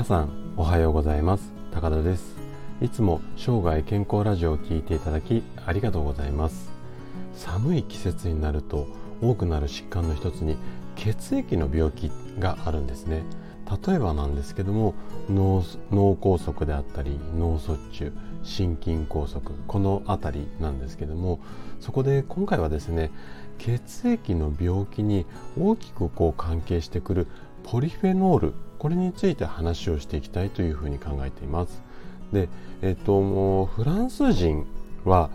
皆さんおはようございます。高田です。いつも生涯健康ラジオを聞いていただきありがとうございます。寒い季節になると多くなる疾患の一つに血液の病気があるんですね。例えばなんですけども脳脳梗塞であったり脳卒中心筋梗塞この辺りなんですけどもそこで今回はですね血液の病気に大きくこう関係してくるポリフェノールこれについて話をしていきたいというふうに考えています。で、えっと、もうフランス人は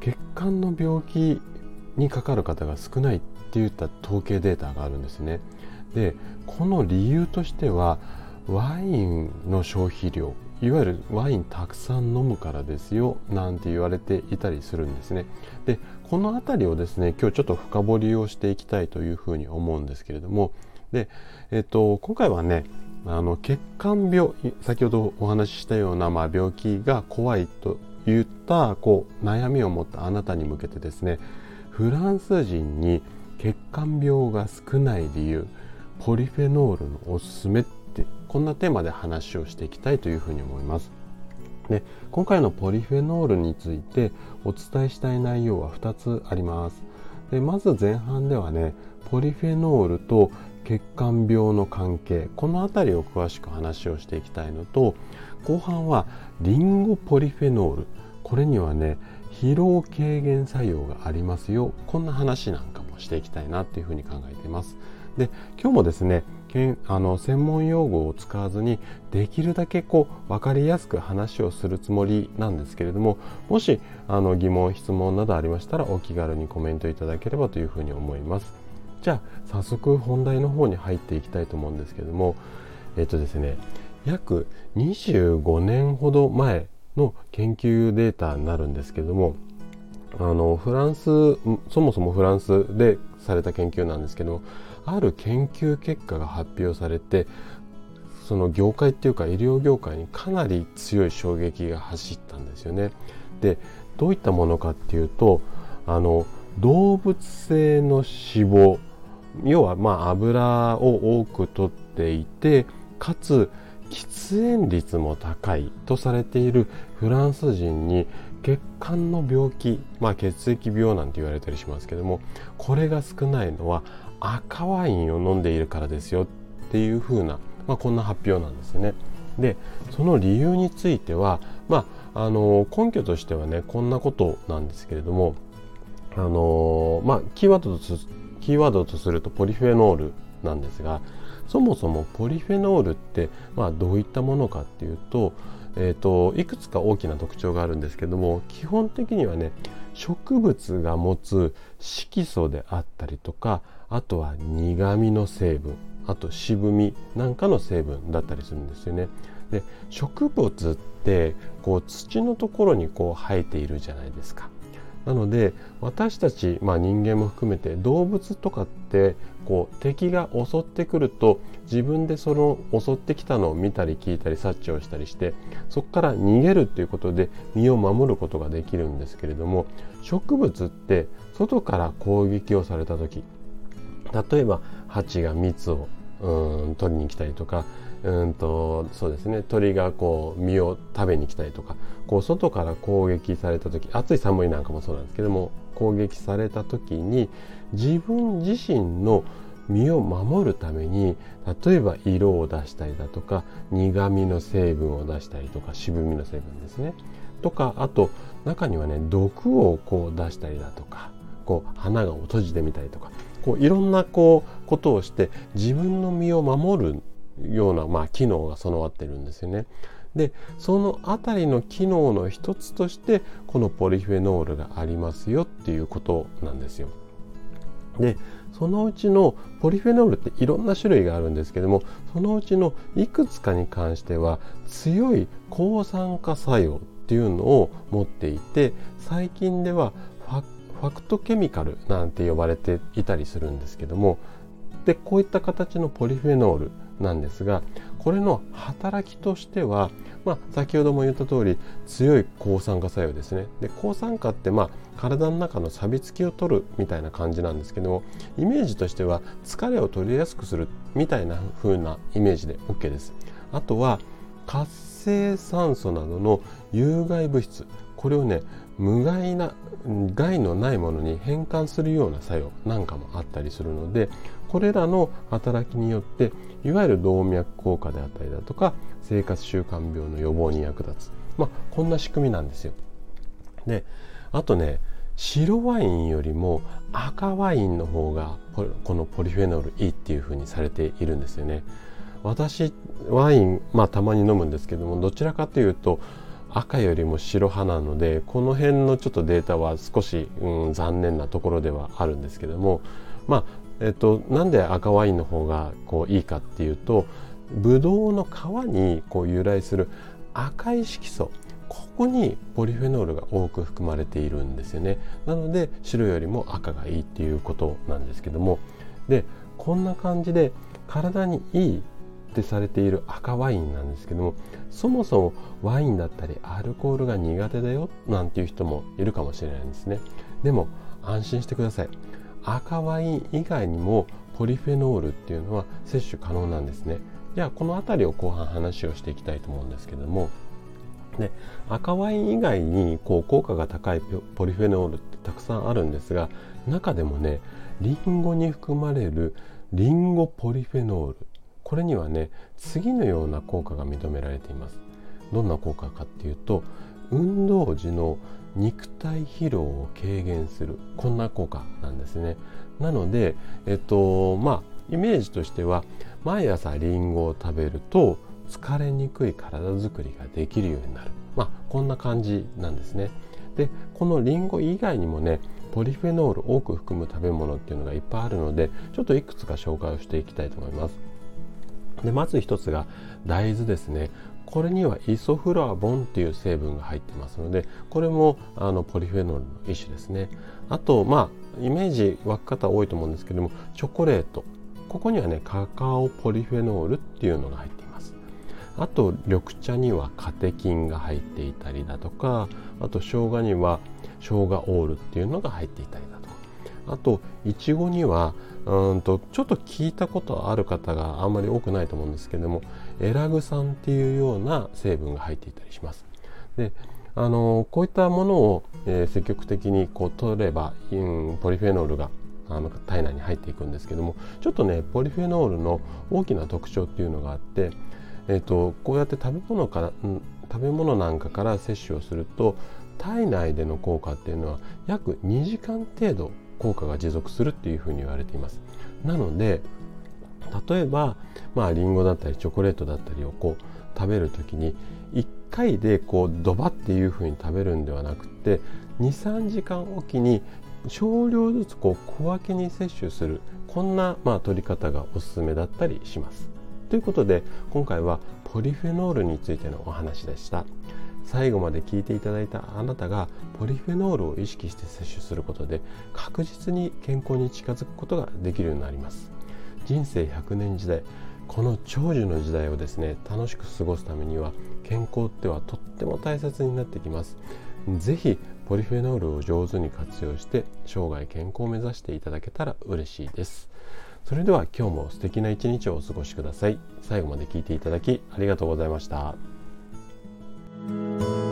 血管の病気にかかる方が少ないっていった統計データがあるんですね。で、この理由としてはワインの消費量いわゆるワインたくさん飲むからですよなんて言われていたりするんですね。でこの辺りをですね今日ちょっと深掘りをしていきたいというふうに思うんですけれどもで、えっと、今回はねあの血管病先ほどお話ししたような、まあ、病気が怖いといったこう悩みを持ったあなたに向けてですねフランス人に血管病が少ない理由ポリフェノールのおすすめってこんなテーマで話をしていきたいというふうに思います。で今回のポリフェノールについてお伝えしたい内容は2つあります。でまず前半ではねポリフェノールと血管病の関係この辺りを詳しく話をしていきたいのと後半はリンゴポリフェノール。これにはね疲労軽減作用がありますよ。こんな話なんかもしていきたいなっていうふうに考えています。で今日もですねけんあの専門用語を使わずにできるだけこう分かりやすく話をするつもりなんですけれどももしあの疑問質問などありましたらお気軽にコメントいただければというふうに思います。じゃあ早速本題の方に入っていきたいと思うんですけどもえっとですね約25年ほど前の研究データになるんですけどもあのフランスそもそもフランスでされた研究なんですけどある研究結果が発表されてその業界っていうか医療業界にかなり強い衝撃が走ったんですよね。でどういったものかっていうとあの動物性の脂肪要はまあ油を多くとっていてかつ喫煙率も高いとされているフランス人に血管の病気、まあ、血液病なんて言われたりしますけどもこれが少ないのは赤ワインを飲んでいるからですよっていうふうな、まあ、こんな発表なんですね。でその理由については、まあ、あの根拠としてはねこんなことなんですけれどもあの、まあ、キーワードとキーワードとするとポリフェノールなんですがそもそもポリフェノールって、まあ、どういったものかっていうと,、えーと、いくつか大きな特徴があるんですけども基本的にはね植物が持つ色素であったりとかあとは苦味の成分あと渋みなんかの成分だったりするんですよね。で植物ってこう土のところにこう生えているじゃないですか。なので私たち、まあ、人間も含めて動物とかってこう敵が襲ってくると自分でその襲ってきたのを見たり聞いたり察知をしたりしてそこから逃げるっていうことで身を守ることができるんですけれども植物って外から攻撃をされた時例えば蜂が蜜をうん取りに来たりとかうんとそうですね。鳥がこう実を食べに来たりとかこう外から攻撃された時暑い寒いなんかもそうなんですけども攻撃された時に自分自身の身を守るために例えば色を出したりだとか苦味の成分を出したりとか渋みの成分ですね。とかあと中にはね毒をこう出したりだとかこう花が閉じてみたりとかこういろんなこうことをして自分の身を守るような、まあ、機能が備わってるんですよね。でその辺りの機能の一つとしてこのポリフェノールがありますよっていうことなんですよ。でそのうちのポリフェノールっていろんな種類があるんですけどもそのうちのいくつかに関しては強い抗酸化作用っていうのを持っていて最近ではファクトケミカルなんて呼ばれていたりするんですけどもでこういった形のポリフェノールなんですがこれの働きとしては、まあ、先ほども言った通り強い抗酸化作用ですね。で抗酸化ってまあ体の中の錆びつきを取るみたいな感じなんですけどもイメージとしては疲れを取りやすくするみたいな風なイメージで OK です。あとは活性酸素などの有害物質これをね無害な害のないものに変換するような作用なんかもあったりするのでこれらの働きによっていわゆる動脈硬化であったりだとか生活習慣病の予防に役立つ、まあ、こんな仕組みなんですよ。であとね白ワインよりも赤ワインの方がこのポリフェノールいいっていうふうにされているんですよね。私ワインまあたまに飲むんですけどもどちらかというと赤よりも白派なのでこの辺のちょっとデータは少し、うん、残念なところではあるんですけどもまあえっとなんで赤ワインの方がこういいかっていうとブドウの皮にこう由来する赤い色素ここにポリフェノールが多く含まれているんですよね。なので白よりも赤がいいっていうことなんですけども。でこんな感じで体にいいってされている赤ワインなんですけどもそもそもワインだったりアルコールが苦手だよなんていう人もいるかもしれないんですね。でも安心してください。赤ワイン以外にもポリフェノールっていうのは摂取可能なんですね。じゃあこの辺りを後半話をしていきたいと思うんですけども。で赤ワイン以外にこう効果が高いポリフェノールってたくさんあるんですが中でもねリンゴに含まれるリンゴポリフェノール。これにはね次のような効果が認められています。どんな効果かっていうと運動時の肉体疲労を軽減する。こんな効果なんですね。なのでえっとまあイメージとしては毎朝リンゴを食べると疲れにくい体づくりができるようになる。まあこんな感じなんですね。でこのリンゴ以外にもねポリフェノール多く含む食べ物っていうのがいっぱいあるのでちょっといくつか紹介をしていきたいと思います。でまず一つが大豆ですね。これにはイソフラボンっていう成分が入ってますのでこれもあのポリフェノールの一種ですね。あとまあイメージ湧く方多いと思うんですけどもチョコレート。ここにはねカカオポリフェノールっていうのが入っています。あと緑茶にはカテキンが入っていたりだとかあと生姜には生姜オールっていうのが入っていたりだとか。あといちごにはうんとちょっと聞いたことある方があんまり多くないと思うんですけどもエラグ酸っていうような成分が入っていたりします。であのこういったものを、えー、積極的にこう取れば、うん、ポリフェノールがあの体内に入っていくんですけどもちょっとねポリフェノールの大きな特徴っていうのがあって、えーと、こうやって食べ物から、食べ物なんかから摂取をすると体内での効果っていうのは約2時間程度効果が持続するっていうふうに言われていますなので例えばまあリンゴだったりチョコレートだったりをこう食べる時に1回でこうドバっていうふうに食べるんではなくて23時間おきに少量ずつこう小分けに摂取するこんなまあ取り方がおすすめだったりします。ということで今回はポリフェノールについてのお話でした。最後まで聞いていただいたあなたがポリフェノールを意識して摂取することで確実に健康に近づくことができるようになります。人生100年時代この長寿の時代をですね楽しく過ごすためには健康ってはとっても大切になってきます。是非ポリフェノールを上手に活用して生涯健康を目指していただけたら嬉しいです。それでは今日も素敵な一日をお過ごしください。最後まで聞いていただきありがとうございました。Música